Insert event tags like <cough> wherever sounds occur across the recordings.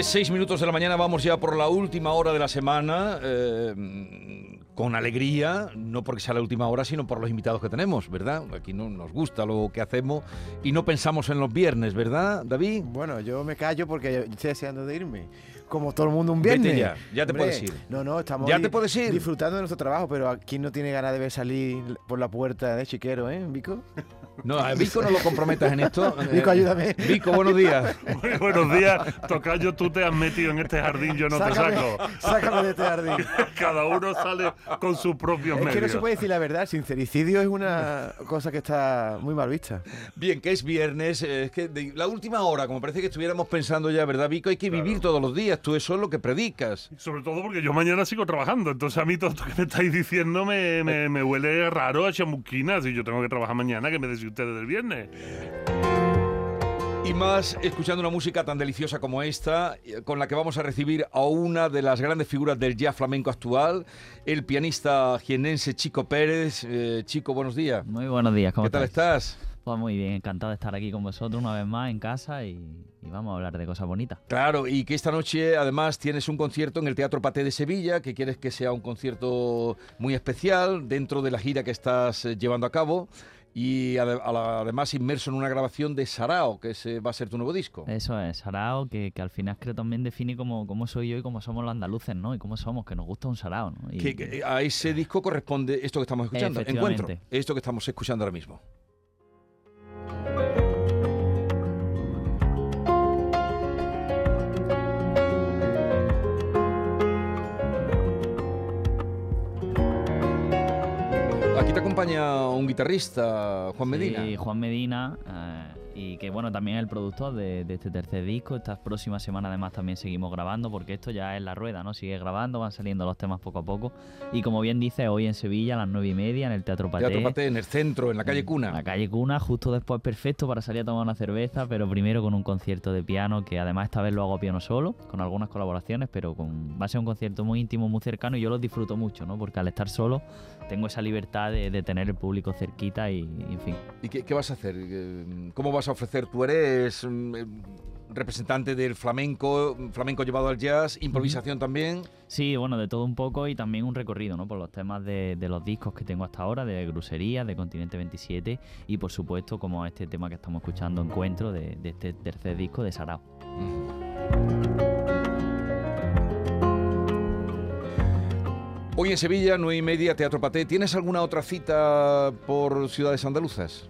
6 minutos de la mañana, vamos ya por la última hora de la semana. Eh, con alegría, no porque sea la última hora, sino por los invitados que tenemos, ¿verdad? Aquí no nos gusta lo que hacemos y no pensamos en los viernes, ¿verdad, David? Bueno, yo me callo porque estoy deseando de irme. Como todo el mundo un viernes. ya, ya te puedes ir. No, no, estamos ¿Ya te puedes ir? disfrutando de nuestro trabajo, pero aquí no tiene ganas de ver salir por la puerta de Chiquero, ¿eh, Vico? <laughs> No, a Vico no lo comprometas en esto. <laughs> Vico, ayúdame. Vico, buenos días. Muy buenos días. Tocayo, tú te has metido en este jardín, yo no te saco. Sácame de este jardín. <laughs> Cada uno sale con sus propios es medios. Es que no se puede decir la verdad. Sincericidio es una cosa que está muy mal vista. Bien, que es viernes. Eh, es que la última hora, como parece que estuviéramos pensando ya, ¿verdad, Vico? Hay que vivir todos los días. Tú eso es lo que predicas. Sobre todo porque yo mañana sigo trabajando. Entonces a mí todo esto que me estáis diciendo me, me, huele raro a chamuquinas. Y yo tengo que trabajar mañana, que me decís ustedes del viernes. Y más escuchando una música tan deliciosa como esta, con la que vamos a recibir a una de las grandes figuras del jazz flamenco actual, el pianista jienense Chico Pérez. Eh, Chico, buenos días. Muy buenos días, ¿cómo ¿Qué tal estás? Pues muy bien, encantado de estar aquí con vosotros una vez más en casa y, vamos a hablar de cosas bonitas. Claro, y que esta noche además tienes un concierto en el Teatro Paté de Sevilla, que quieres que sea un concierto muy especial dentro de la gira que estás eh, llevando a cabo y además inmerso en una grabación de Sarao, que ese va a ser tu nuevo disco. Eso es, Sarao, que, al final creo también define cómo, cómo, soy yo y cómo somos los andaluces, ¿no? Y cómo somos, que nos gusta un Sarao, ¿no? que, a ese disco corresponde esto que estamos escuchando, Encuentro, esto que estamos escuchando ahora mismo. Aquí te acompaña un guitarrista, Juan Medina. Sí, Juan Medina. Eh, y que bueno, también es el productor de, este tercer disco. Estas próximas semanas además también seguimos grabando porque esto ya es la rueda, ¿no? Sigue grabando, van saliendo los temas poco a poco. Y como bien dice, hoy en Sevilla a las nueve y media en el Teatro Paté. Teatro Paté, en el centro, en la calle Cuna. En la calle Cuna, justo después perfecto para salir a tomar una cerveza, pero primero con un concierto de piano que además esta vez lo hago a piano solo, con algunas colaboraciones, pero con, va a ser un concierto muy íntimo, muy cercano y yo lo disfruto mucho, ¿no? Porque al estar solo tengo esa libertad de, tener el público cerquita y, en fin. ¿Y qué, qué vas a hacer? ¿Cómo vas a ofrecer? Tú eres es mm, eh, representante del flamenco, flamenco llevado al jazz, improvisación también. Sí, bueno, de todo un poco y también un recorrido, ¿no? Por los temas de, los discos que tengo hasta ahora, de Grusería, de Continente 27 y por supuesto como este tema que estamos escuchando, Encuentro, de, este tercer disco de Sarao. Hoy en Sevilla, nueve y media, Teatro Paté. ¿Tienes alguna otra cita por ciudades andaluzas?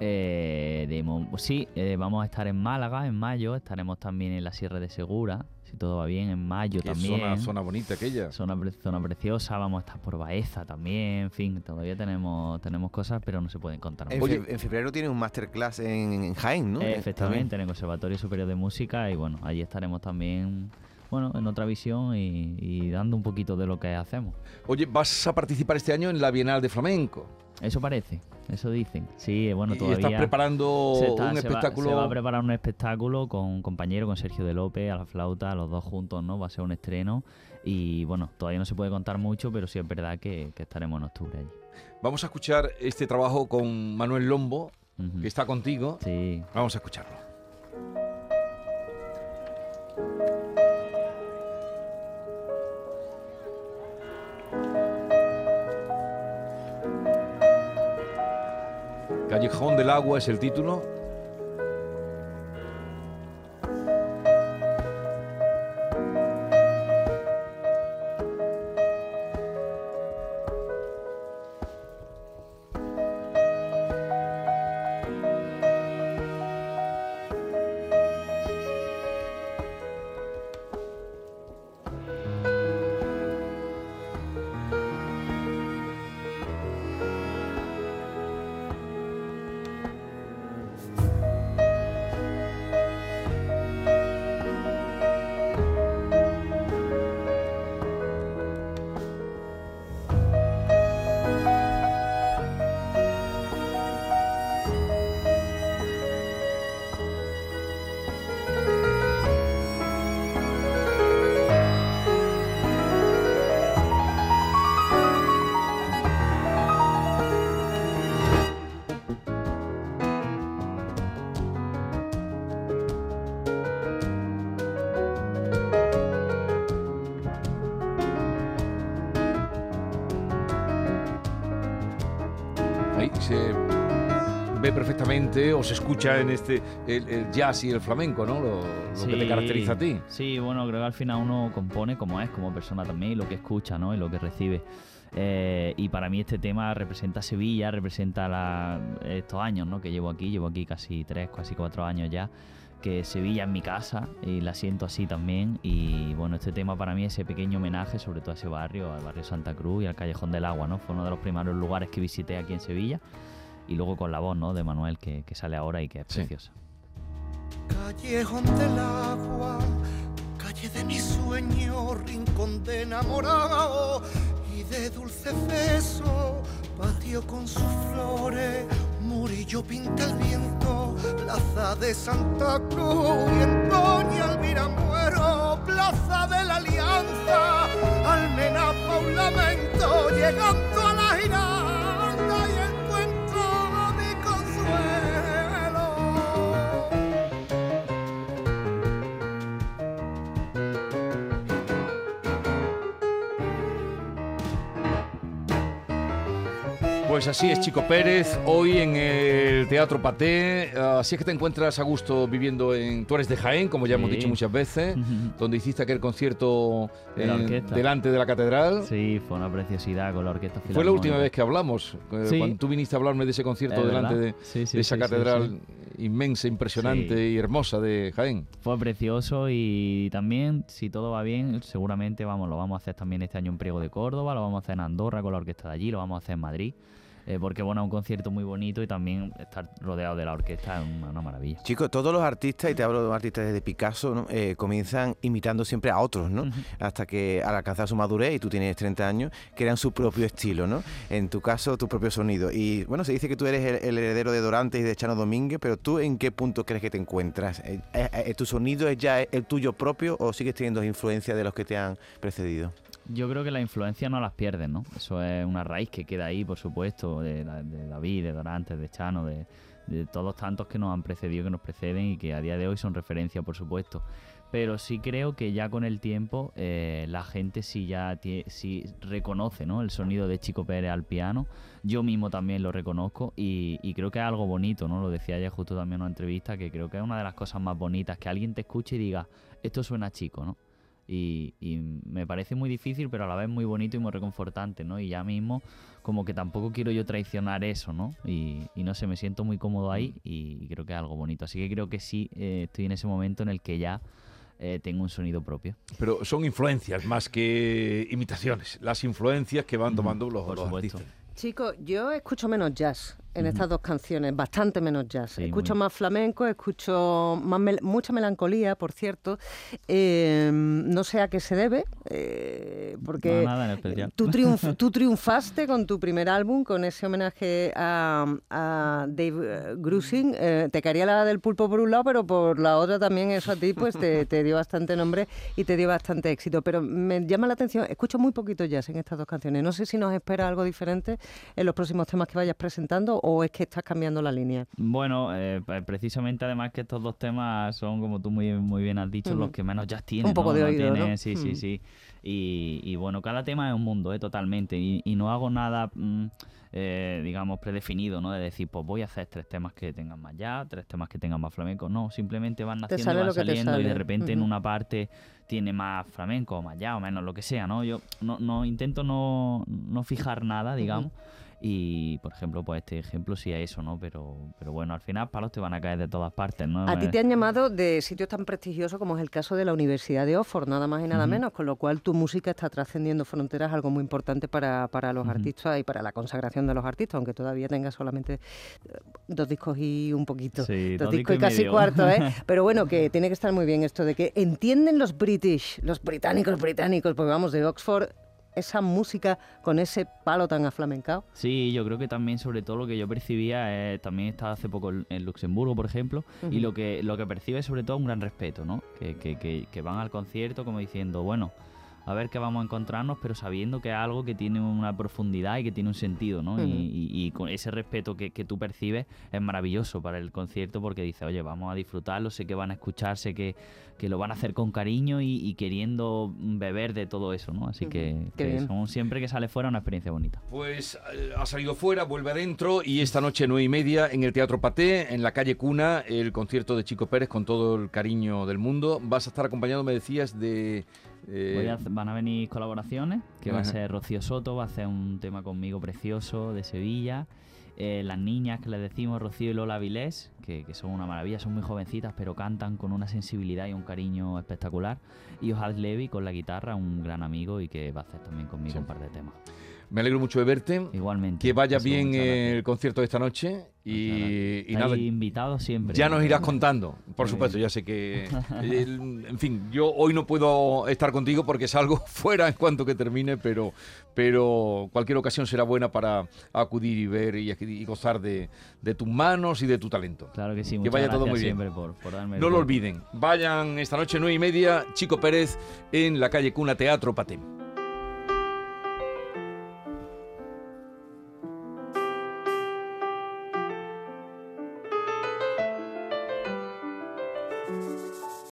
Eh, sí, eh, vamos a estar en Málaga en mayo, estaremos también en la Sierra de Segura, si todo va bien, en mayo también. Zona, zona bonita aquella. Zona, zona preciosa, vamos a estar por Baeza también, en fin, todavía tenemos, tenemos cosas, pero no se pueden contar. En, Oye, en febrero tiene un masterclass en, Jaén, ¿no? efectivamente, en el Conservatorio Superior de Música y bueno, allí estaremos también bueno, en otra visión y, y, dando un poquito de lo que hacemos. Oye, ¿vas a participar este año en la Bienal de Flamenco? Eso parece, eso dicen. Sí, bueno, todavía. ¿Y estás preparando un espectáculo? Va, se va a preparar un espectáculo con un compañero, con Sergio de López, a la flauta, los dos juntos, ¿no? Va a ser un estreno. Y bueno, todavía no se puede contar mucho, pero sí es verdad que, estaremos en octubre allí. Vamos a escuchar este trabajo con Manuel Lombo, que está contigo. Sí. Vamos a escucharlo. Callejón del Agua es el título. Ve perfectamente o se escucha en este el, el jazz y el flamenco, ¿no? Lo, lo que te Sí, caracteriza a ti. Sí, bueno, creo que al final uno compone como es, como persona también, y lo que escucha, ¿no? Y lo que recibe. Eh, y para mí este tema representa Sevilla, representa la- estos años, ¿no? Que llevo aquí, llevo aquí casi tres, casi cuatro años ya. Que Sevilla es mi casa y la siento así también. Y bueno, este tema para mí es ese pequeño homenaje, sobre todo a ese barrio, al barrio Santa Cruz y al Callejón del Agua, ¿no? Fue uno de los primeros lugares que visité aquí en Sevilla. Y luego con la voz, ¿no? De Manuel, que, que sale ahora y que es Sí. preciosa. Callejón del agua, calle de mi sueño, rincón de enamorado y de dulce beso, patio con sus flores, murillo pinta el viento, plaza de Santa Cruz y en Doña Elvira Muero, plaza de la Alianza, almena pa' un lamento, llegando a la giranda Pues así es, Chico Pérez, hoy en el Teatro Paté. Así es que te encuentras a gusto viviendo en... Tú eres de Jaén, como ya hemos Sí. dicho muchas veces, <laughs> donde hiciste aquel concierto De la en- orquesta. delante de la catedral. Sí, fue una preciosidad con la orquesta Fue la última vez que hablamos, eh, Sí. cuando tú viniste a hablarme de ese concierto Es delante de, verdad. Sí, sí, de esa catedral inmensa, impresionante Sí. y hermosa de Jaén. Fue precioso y también, si todo va bien, seguramente vamos, lo vamos a hacer también este año en Priego de Córdoba, lo vamos a hacer en Andorra con la orquesta de allí, lo vamos a hacer en Madrid. Eh, porque bueno, es un concierto muy bonito y también estar rodeado de la orquesta es una, una maravilla. Chicos, todos los artistas, y te hablo de artistas desde Picasso, ¿no? Eh, comienzan imitando siempre a otros, ¿no? Hasta que al alcanzar su madurez, y tú tienes 30 años, crean su propio estilo, ¿no? En tu caso, tu propio sonido. Y bueno, se dice que tú eres el, el heredero de Dorantes y de Chano Domínguez, pero tú en qué punto crees que te encuentras? Eh, ¿Tu sonido es ya el tuyo propio o sigues teniendo influencia de los que te han precedido? Yo creo que la influencia no las pierden, ¿no? Eso es una raíz que queda ahí, por supuesto, de, de David, de Dorantes, de Chano, de, todos tantos que nos han precedido, que nos preceden y que a día de hoy son referencia, por supuesto. Pero sí creo que ya con el tiempo eh, la gente sí ya sí reconoce ¿no? el sonido de Chico Pérez al piano. Yo mismo también lo reconozco y, y creo que es algo bonito, ¿no? Lo decía ya justo también en una entrevista, que creo que es una de las cosas más bonitas, que alguien te escuche y diga, esto suena chico, ¿no? Y, y me parece muy difícil, pero a la vez muy bonito y muy reconfortante, ¿no? Y ya mismo, como que tampoco quiero yo traicionar eso, ¿no? Y, y no sé, me siento muy cómodo ahí y, y creo que es algo bonito. Así que creo que sí, eh, estoy en ese momento en el que ya eh, tengo un sonido propio. Pero son influencias más que imitaciones. Las influencias que van tomando los, por los artistas. Yo escucho menos jazz en estas dos canciones, bastante menos jazz. Sí, escucho muy- más flamenco, escucho más mel- mucha melancolía, por cierto. Eh, no sé a qué se debe, eh, porque No, nada en especial. Tú, triunf- <laughs> tú triunfaste con tu primer álbum, con ese homenaje a, a Dave eh, Grusin. Eh, te caería la del pulpo por un lado, pero por la otra también eso a ti pues te, te dio bastante nombre y te dio bastante éxito. Pero me llama la atención, escucho muy poquito jazz en estas dos canciones. No sé si nos espera algo diferente en los próximos temas que vayas presentando o es que estás cambiando la línea. Bueno, eh, pues precisamente además que estos dos temas son, como tú muy, muy bien has dicho, los que menos jazz tienen. Un poco ¿no? de No oído, ¿no? Sí, sí, Mm. sí. Y, y bueno, cada tema es un mundo, ¿eh? totalmente. Y, y no hago nada, mm, eh, digamos, predefinido, ¿no? De decir, pues voy a hacer tres temas que tengan más jazz, tres temas que tengan más flamenco. No, simplemente van naciendo y van saliendo y de repente en una parte tiene más flamenco, más jazz o menos, lo que sea, ¿no? Yo no, no intento no, no fijar nada, digamos. Y, por ejemplo, pues este ejemplo sí es eso, ¿no? Pero, pero bueno, al final palos te van a caer de todas partes, ¿no? A ti Eh, te han llamado de sitios tan prestigiosos como es el caso de la Universidad de Oxford, nada más y nada menos, con lo cual tu música está trascendiendo fronteras, algo muy importante para, para los artistas y para la consagración de los artistas, aunque todavía tengas solamente eh, dos discos y un poquito. Sí, dos dos discos y discos y casi medio. cuarto, ¿eh? <laughs> Pero bueno, que tiene que estar muy bien esto de que entienden los British, los británicos británicos, porque vamos de Oxford, esa música con ese palo tan aflamencado. Sí, yo creo que también, sobre todo, lo que yo percibía, eh, también estaba hace poco en Luxemburgo, por ejemplo, y lo que, lo que percibe es sobre todo un gran respeto, ¿no? Que, que, que, que van al concierto como diciendo, bueno, a ver qué vamos a encontrarnos, pero sabiendo que es algo que tiene una profundidad y que tiene un sentido, ¿no? y, y- y con ese respeto que, que tú percibes es maravilloso para el concierto porque dices, oye, vamos a disfrutarlo, sé que van a escuchar, sé que, que lo van a hacer con cariño y, y queriendo beber de todo eso, ¿no? Así que, son siempre que sale fuera una experiencia bonita. Pues eh, ha salido fuera, vuelve adentro y esta noche nueve y media en el Teatro Paté, en la calle Cuna, el concierto de Chico Pérez con todo el cariño del mundo. Vas a estar acompañado, me decías, de... eh, a- van a venir colaboraciones, que va a ser Rocío Soto, va a hacer un tema conmigo precioso de Sevilla. Eh, las niñas que les decimos, Rocío y Lola Vilés, que, que son una maravilla, son muy jovencitas, pero cantan con una sensibilidad y un cariño espectacular. Y Ojal Levy con la guitarra, un gran amigo y que va a hacer también conmigo Sí. un par de temas. Me alegro mucho de verte. Igualmente. Que vaya Eso, bien el concierto de esta noche y, y nada, invitados siempre. ya nos irás contando. Por supuesto, ya sé que... <laughs> en fin, yo hoy no puedo estar contigo porque salgo <laughs> fuera en cuanto que termine, pero, pero cualquier ocasión será buena para acudir y ver y, y gozar de, de tus manos y de tu talento. Claro que sí, Que vaya todo muy bien. siempre por, por darme No lo olviden. Vayan esta noche nueve y media, Chico Pérez en la calle Cuna Teatro Patem.